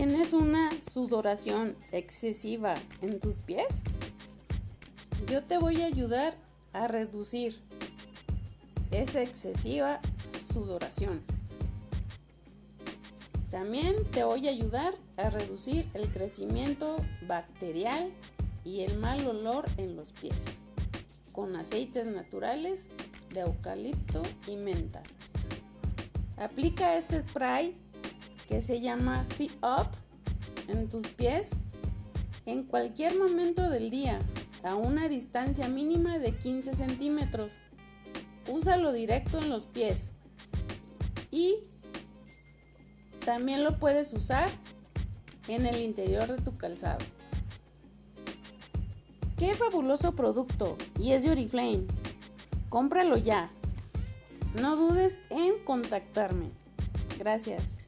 ¿Tienes una sudoración excesiva en tus pies? Yo te voy a ayudar a reducir esa excesiva sudoración. También te voy a ayudar a reducir el crecimiento bacterial y el mal olor en los pies con aceites naturales de eucalipto y menta. Aplica este spray que se llama Fit Up en tus pies en cualquier momento del día a una distancia mínima de 15 centímetros. Úsalo directo en los pies y también lo puedes usar en el interior de tu calzado. ¡Qué fabuloso producto! Y es de Oriflame. Cómpralo ya. No dudes en contactarme. Gracias.